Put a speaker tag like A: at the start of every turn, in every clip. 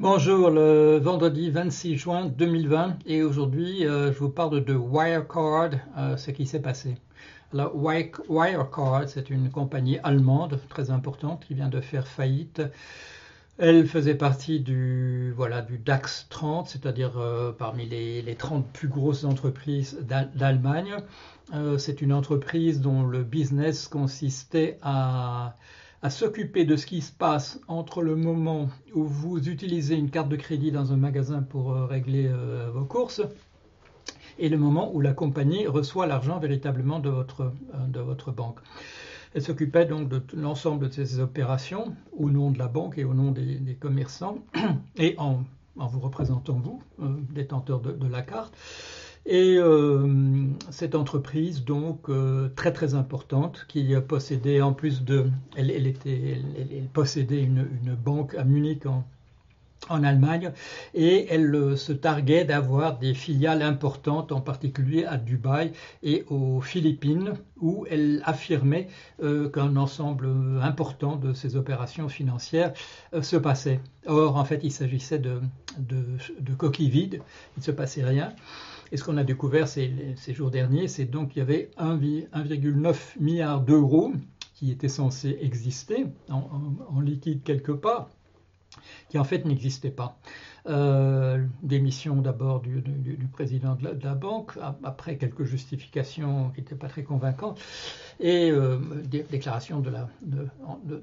A: Bonjour, le vendredi 26 juin 2020 et aujourd'hui euh, je vous parle de Wirecard, euh, ce qui s'est passé. Alors Wirecard, c'est une compagnie allemande très importante qui vient de faire faillite. Elle faisait partie du, voilà, du DAX 30, c'est-à-dire euh, parmi les, les, 30 plus grosses entreprises d'Allemagne. c'est une entreprise dont le business consistait à à s'occuper de ce qui se passe entre le moment où vous utilisez une carte de crédit dans un magasin pour euh, régler euh, vos courses et le moment où la compagnie reçoit l'argent véritablement de votre, euh, de votre banque. Elle s'occupait donc de l'ensemble de ces opérations au nom de la banque et au nom des, commerçants et en, vous représentant vous, détenteur de la carte. Et euh, cette entreprise, donc euh, très très importante, qui possédait en plus de, elle, était, elle, possédait une, une, banque à Munich en, en Allemagne et elle euh, se targuait d'avoir des filiales importantes, en particulier à Dubaï et aux Philippines, où elle affirmait qu'un ensemble important de ces opérations financières se passait. Or, en fait, il s'agissait de coquilles vides, il ne se passait rien. Et ce qu'on a découvert ces, jours derniers, c'est donc qu'il y avait 1,9 milliard d'euros qui étaient censés exister en, liquide quelque part, qui en fait n'existaient pas. Euh, démission d'abord du, président de la, banque, après quelques justifications qui n'étaient pas très convaincantes, et euh, déclaration de,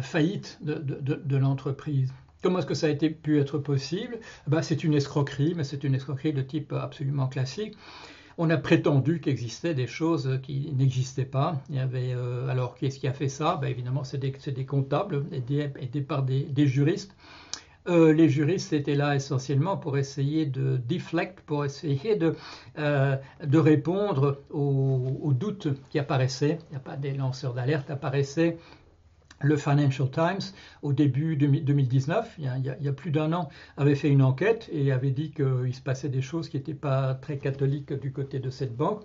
A: faillite de l'entreprise. Comment est-ce que ça a pu être possible? Ben, C'est une escroquerie, mais c'est une escroquerie de type absolument classique. On a prétendu qu'il existait des choses qui n'existaient pas. Il y avait, euh, alors, qu'est-ce qui a fait ça? Ben, Évidemment, c'est des, comptables aidés, par des juristes. Euh, les juristes étaient là essentiellement pour essayer de deflect, pour essayer de, euh, répondre aux, doutes qui apparaissaient. Il n'y a pas des lanceurs d'alerte apparaissaient le Financial Times, au début 2019, il y a, plus d'un an, avait fait une enquête et avait dit qu'il se passait des choses qui n'étaient pas très catholiques du côté de cette banque.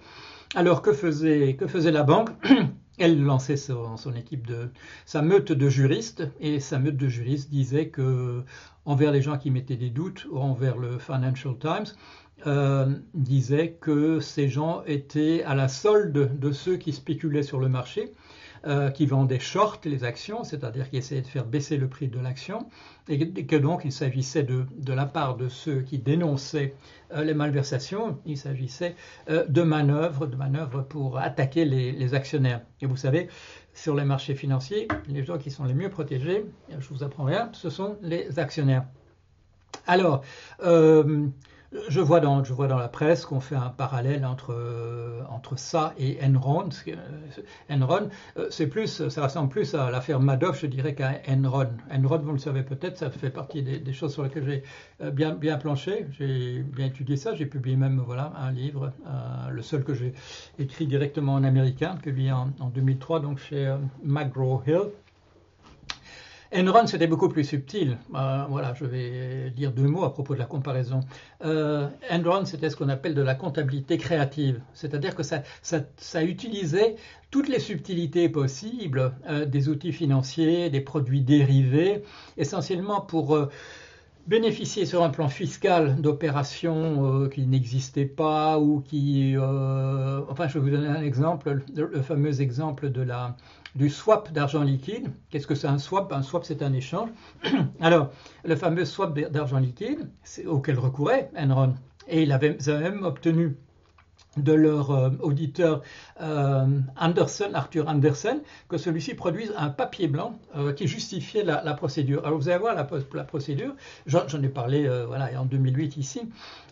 A: Alors que faisait, que faisait la banque? Elle lançait son, équipe de sa meute de juristes et sa meute de juristes disait que envers les gens qui mettaient des doutes ou envers le Financial Times, euh, disait que ces gens étaient à la solde de ceux qui spéculaient sur le marché euh, qui vendaient short les actions, c'est-à-dire qui essayaient de faire baisser le prix de l'action, et que donc il s'agissait de, de, la part de ceux qui dénonçaient euh, les malversations, il s'agissait euh, de manœuvres, de manœuvres pour attaquer les, les, actionnaires. Et vous savez, sur les marchés financiers, les gens qui sont les mieux protégés, je vous apprends rien, ce sont les actionnaires. Alors, je vois, dans, je vois dans la presse qu'on fait un parallèle entre, euh, ça et Enron. Euh, Enron, euh, c'est plus, ça ressemble plus à l'affaire Madoff, je dirais, qu'à Enron. Enron, vous le savez peut-être, ça fait partie des, choses sur lesquelles j'ai bien, planché, j'ai bien étudié ça. J'ai publié même un livre, le seul que j'ai écrit directement en américain, publié en, en 2003 donc chez McGraw-Hill. Enron, c'était beaucoup plus subtil. Euh, voilà, je vais dire deux mots à propos de la comparaison. Euh, Enron, c'était ce qu'on appelle de la comptabilité créative, c'est-à-dire que ça, ça, utilisait toutes les subtilités possibles euh, des outils financiers, des produits dérivés, essentiellement pour bénéficier sur un plan fiscal d'opérations qui n'existaient pas ou qui... enfin, je vais vous donner un exemple, le fameux exemple de la du swap d'argent liquide. Qu'est-ce que c'est un swap? Un swap, c'est un échange. Alors, le fameux swap d'argent liquide auquel recourait Enron, et ils avaient même obtenu de leur euh, auditeur euh, Anderson, Arthur Anderson, que celui-ci produise un papier blanc euh, qui justifiait la, procédure. Alors vous allez voir la, procédure, j'en ai parlé voilà, en 2008 ici,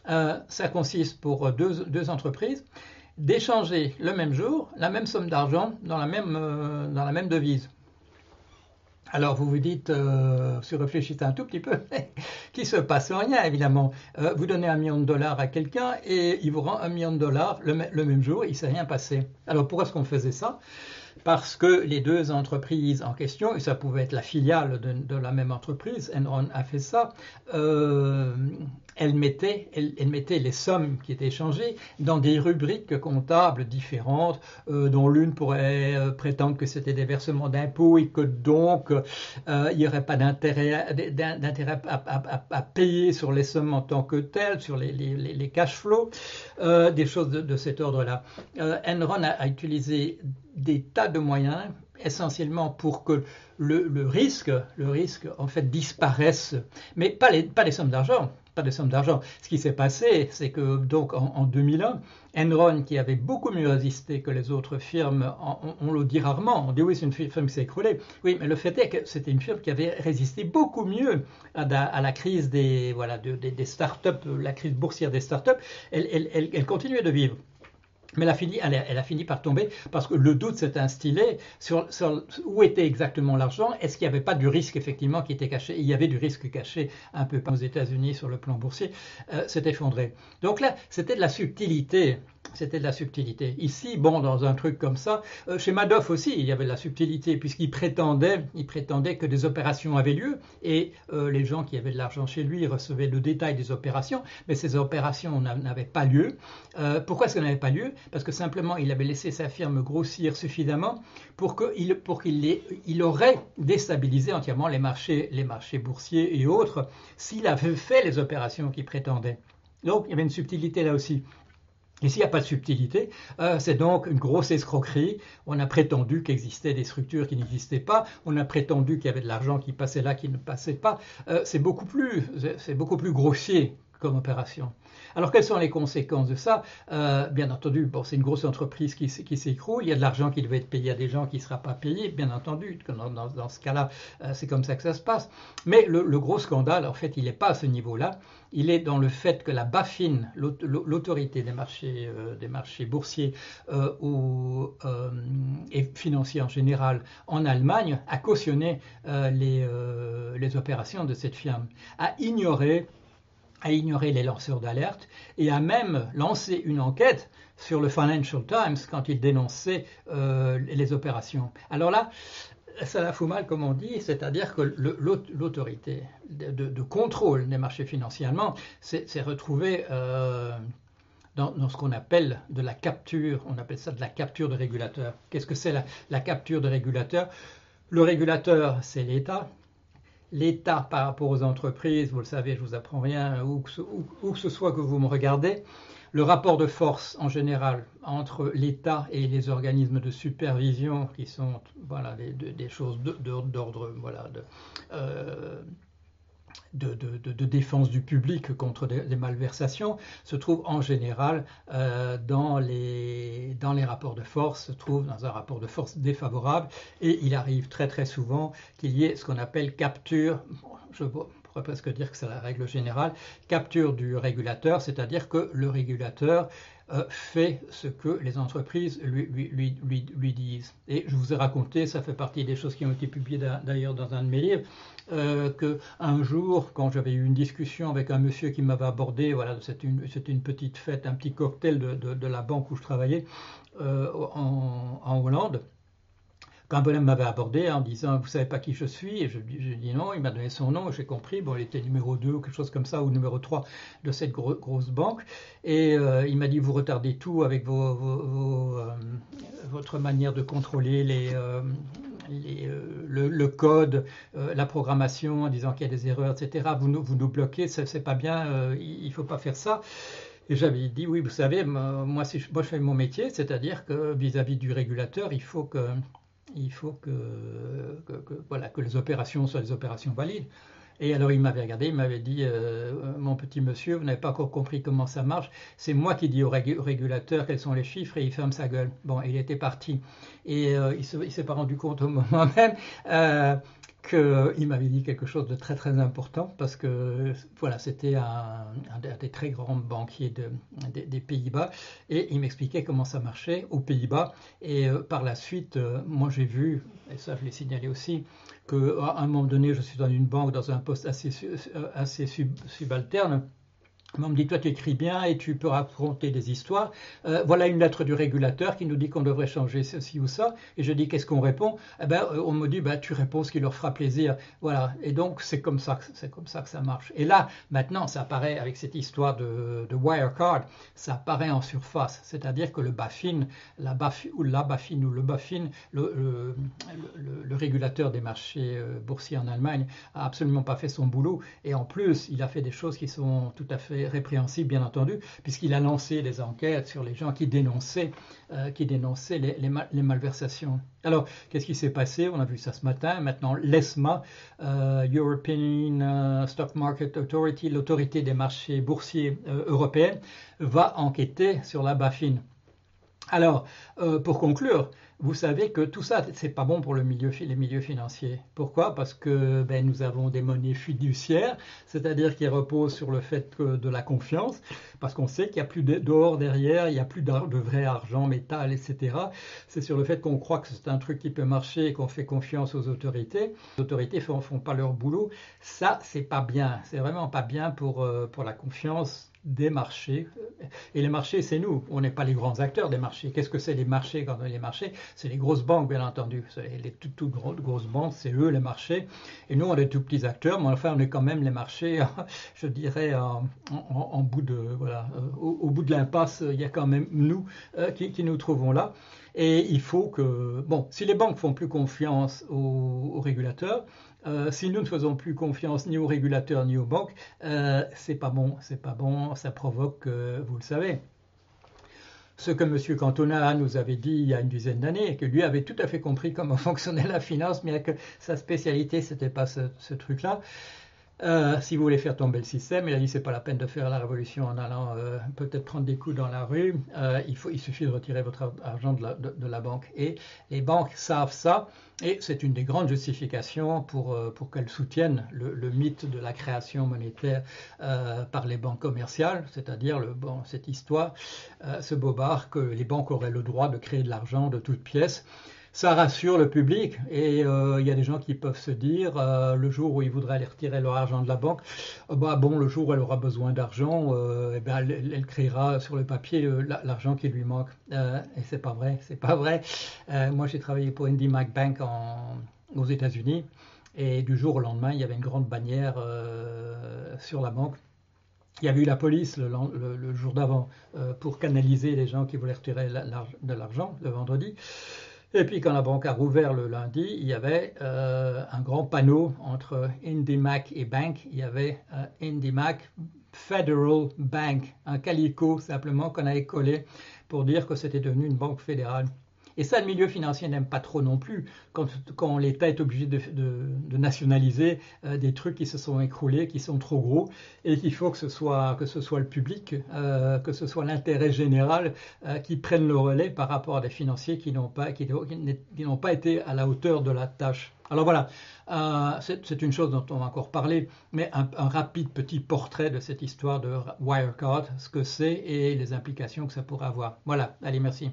A: ça consiste pour deux entreprises d'échanger le même jour la même somme d'argent dans, la même, euh, devise. Alors vous vous dites, euh, si vous réfléchissez un tout petit peu, qu'il se passe rien évidemment. Euh, vous donnez un million de dollars à quelqu'un et il vous rend un million de dollars le, même jour, il ne s'est rien passé. Alors pourquoi est-ce qu'on faisait ça? Parce que les deux entreprises en question, et ça pouvait être la filiale de, la même entreprise, Enron a fait ça, elle mettait, les sommes qui étaient échangées dans des rubriques comptables différentes, euh, dont l'une pourrait euh, prétendre que c'était des versements d'impôts et que donc euh, il n'y aurait pas d'intérêt, à, payer sur les sommes en tant que telles, sur les, cash flows, des choses de, cet ordre-là. Enron a, utilisé des tas de moyens essentiellement pour que le, risque, le risque en fait disparaisse, mais pas les sommes d'argent, pas de somme d'argent. Ce qui s'est passé, c'est que donc en, 2001, Enron, qui avait beaucoup mieux résisté que les autres firmes, on, le dit rarement, on dit oui, c'est une firme qui s'est écroulée. Oui, mais le fait est que c'était une firme qui avait résisté beaucoup mieux à, la, crise des, voilà, des, startups, la crise boursière des startups. Elle, elle, elle continuait de vivre. Mais elle a, fini, par tomber parce que le doute s'est instillé sur, où était exactement l'argent. Est-ce qu'il n'y avait pas du risque effectivement qui était caché? Il y avait du risque caché un peu aux États-Unis sur le plan boursier. Euh, s'est effondré. Donc là, c'était de la subtilité c'était de la subtilité. Ici, bon, dans un truc comme ça, euh, chez Madoff aussi, il y avait de la subtilité, puisqu'il prétendait, il prétendait que des opérations avaient lieu, et euh, les gens qui avaient de l'argent chez lui recevaient le détail des opérations, mais ces opérations n'avaient pas lieu. Euh, pourquoi qu'elles n'avaient pas lieu? Parce que simplement, il avait laissé sa firme grossir suffisamment pour qu'il aurait déstabilisé entièrement les marchés, boursiers et autres s'il avait fait les opérations qu'il prétendait. Donc, il y avait une subtilité là aussi. Ici, il n'y a pas de subtilité. Euh, c'est donc une grosse escroquerie. On a prétendu qu'existaient des structures qui n'existaient pas. On a prétendu qu'il y avait de l'argent qui passait là, qui ne passait pas. Euh, c'est beaucoup plus grossier comme opération. Alors, quelles sont les conséquences de ça? Euh, Bien entendu, bon, c'est une grosse entreprise qui, s'écroule. Il y a de l'argent qui devait être payé à des gens qui ne sera pas payé, bien entendu. Dans, ce cas-là, euh, c'est comme ça que ça se passe. Mais le, gros scandale, en fait, il n'est pas à ce niveau-là. Il est dans le fait que la BaFin, l'autorité des marchés, euh, boursiers ou, et financiers en général en Allemagne, a cautionné les opérations de cette firme, a ignoré a ignoré les lanceurs d'alerte et a même lancé une enquête sur le Financial Times quand il dénonçait euh, les opérations. Alors là, ça la fout mal, comme on dit, c'est-à-dire que l'autorité de, contrôle des marchés financiers allemands s'est retrouvée euh, dans, ce qu'on appelle de la capture, on appelle ça de la capture de régulateur. Qu'est-ce que c'est la, la capture de régulateur Le régulateur, c'est l'État, l'État par rapport aux entreprises, vous le savez, je vous apprends rien, où que, ce, soit que vous me regardez, le rapport de force en général entre l'État et les organismes de supervision, qui sont voilà, des, choses d'ordre voilà, euh, de, défense du public contre des, malversations se trouve en général euh, dans, les, dans les rapports de force, se trouve dans un rapport de force défavorable. Et il arrive très très souvent qu'il y ait ce qu'on appelle capture, je pourrais presque dire que c'est la règle générale, capture du régulateur, c'est-à-dire que le régulateur euh, fait ce que les entreprises lui, lui, lui, lui, disent. Et je vous ai raconté, ça fait partie des choses qui ont été publiées d'ailleurs dans un de mes livres, euh, qu'un jour, quand j'avais eu une discussion avec un monsieur qui m'avait abordé, voilà, c'était une, une, petite fête, un petit cocktail de, de, la banque où je travaillais euh, en, en Hollande, bonhomme m'avait abordé en disant Vous savez pas qui je suis Et je, lui dit non, il m'a donné son nom, j'ai compris. Bon, il était numéro 2 ou quelque chose comme ça, ou numéro 3 de cette grosse banque. Et euh, il m'a dit Vous retardez tout avec vos, euh, votre manière de contrôler les. Euh, le, code, la programmation, en disant qu'il y a des erreurs, etc. Vous nous, vous nous bloquez, c'est pas bien, il ne faut pas faire ça. Et j'avais dit, oui, vous savez, moi, je, moi, je fais mon métier, c'est-à-dire que vis à -vis du régulateur, il faut que il faut que, voilà, que les opérations soient des opérations valides. Et alors il m'avait regardé, il m'avait dit, euh, mon petit monsieur, vous n'avez pas encore compris comment ça marche. C'est moi qui dis au, régulateur quels sont les chiffres et il ferme sa gueule. Bon, il était parti. Et euh, il ne s'est pas rendu compte au moment même euh, qu'il m'avait dit quelque chose de très très important parce que voilà, c'était un, des très grands banquiers des Pays-Bas et il m'expliquait comment ça marchait aux Pays-Bas. Et euh, par la suite, euh, moi j'ai vu, et ça je l'ai signalé aussi, qu'à un moment donné, je suis dans une banque dans un poste assez, assez subalterne on me dit, toi tu écris bien et tu peux raconter des histoires. Euh, voilà une lettre du régulateur qui nous dit qu'on devrait changer ceci ou ça. Et je dis, qu'est-ce qu'on répond? Eh ben, euh, On me dit, bah, tu réponds ce qui leur fera plaisir. Voilà. Et donc, c'est comme, ça, que ça marche. Et là, maintenant, ça apparaît avec cette histoire de, Wirecard, ça apparaît en surface. C'est-à-dire que le BaFin, ou la BaFin ou le le, le, régulateur des marchés euh, boursiers en Allemagne, a absolument pas fait son boulot. Et en plus, il a fait des choses qui sont tout à fait répréhensible, bien entendu, puisqu'il a lancé des enquêtes sur les gens qui dénonçaient, euh, les, malversations. Alors, qu'est-ce qui s'est passé? On a vu ça ce matin. Maintenant, l'ESMA, euh, European euh, Stock Market Authority, l'autorité des marchés boursiers européens, va enquêter sur la BaFin. Alors, pour conclure, vous savez que tout ça, c'est pas bon pour le milieu, les milieux financiers. Pourquoi? Parce que ben, nous avons des monnaies fiduciaires, c'est-à-dire qui reposent sur le fait de la confiance, parce qu'on sait qu'il n'y a plus d'or derrière, il n'y a plus de vrai argent, métal, etc. C'est sur le fait qu'on croit que c'est un truc qui peut marcher et qu'on fait confiance aux autorités. Les autorités font, font pas leur boulot. Ça, c'est pas bien. C'est vraiment pas bien pour, euh, pour la confiance des marchés. Et les marchés, c'est nous. On n'est pas les grands acteurs des marchés. Qu'est-ce que c'est les marchés quand on les marchés? C'est les grosses banques, bien entendu. Les toutes, toutes grosses, banques, c'est eux les marchés. Et nous, on est tout petits acteurs, mais enfin, on est quand même les marchés, je dirais, en, bout de, voilà, euh, au, bout de l'impasse, il y a quand même nous euh, qui, qui nous trouvons là. Et il faut que, bon, si les banques font plus confiance aux, régulateurs, euh, si nous ne faisons plus confiance ni aux régulateurs ni aux banques, euh, c'est pas bon, c'est pas bon, ça provoque, euh, vous le savez, ce que M. Cantona nous avait dit il y a une dizaine d'années, que lui avait tout à fait compris comment fonctionnait la finance, mais que sa spécialité, c'était pas ce truc-là. Euh, si vous voulez faire tomber le système, il a dit c'est pas la peine de faire la révolution en allant euh, peut-être prendre des coups dans la rue. Euh, il, faut, il suffit de retirer votre argent de la, banque. Et les banques savent ça, et c'est une des grandes justifications pour, pour qu'elles soutiennent le, mythe de la création monétaire par les banques commerciales, c'est-à-dire bon, cette histoire, ce bobard que les banques auraient le droit de créer de l'argent de toutes pièces ça rassure le public et euh, il y a des gens qui peuvent se dire euh, le jour où ils voudraient aller retirer leur argent de la banque, euh, bah bon, le jour où elle aura besoin d'argent, eh ben, elle, créera sur le papier l'argent qui lui manque. et c'est pas vrai, c'est pas vrai. moi, j'ai travaillé pour Indy Mac Bank aux États-Unis et du jour au lendemain, il y avait une grande bannière sur la banque il y avait eu la police le, le jour d'avant pour canaliser les gens qui voulaient retirer de l'argent le vendredi. Et puis quand la banque a rouvert le lundi, il y avait euh, un grand panneau entre IndyMac et Bank. Il y avait euh, IndyMac Federal Bank, un calico simplement qu'on avait collé pour dire que c'était devenu une banque fédérale. Et ça, le milieu financier n'aime pas trop non plus, quand, l'État est obligé de, nationaliser euh, des trucs qui se sont écroulés, qui sont trop gros, et qu'il faut que ce soit, que ce soit le public, euh, que ce soit l'intérêt général euh, qui prenne le relais par rapport à des financiers qui n'ont pas, qui, n'ont pas été à la hauteur de la tâche. Alors voilà, c'est une chose dont on va encore parler, mais un, un, rapide petit portrait de cette histoire de Wirecard, ce que c'est et les implications que ça pourrait avoir. Voilà, allez, merci.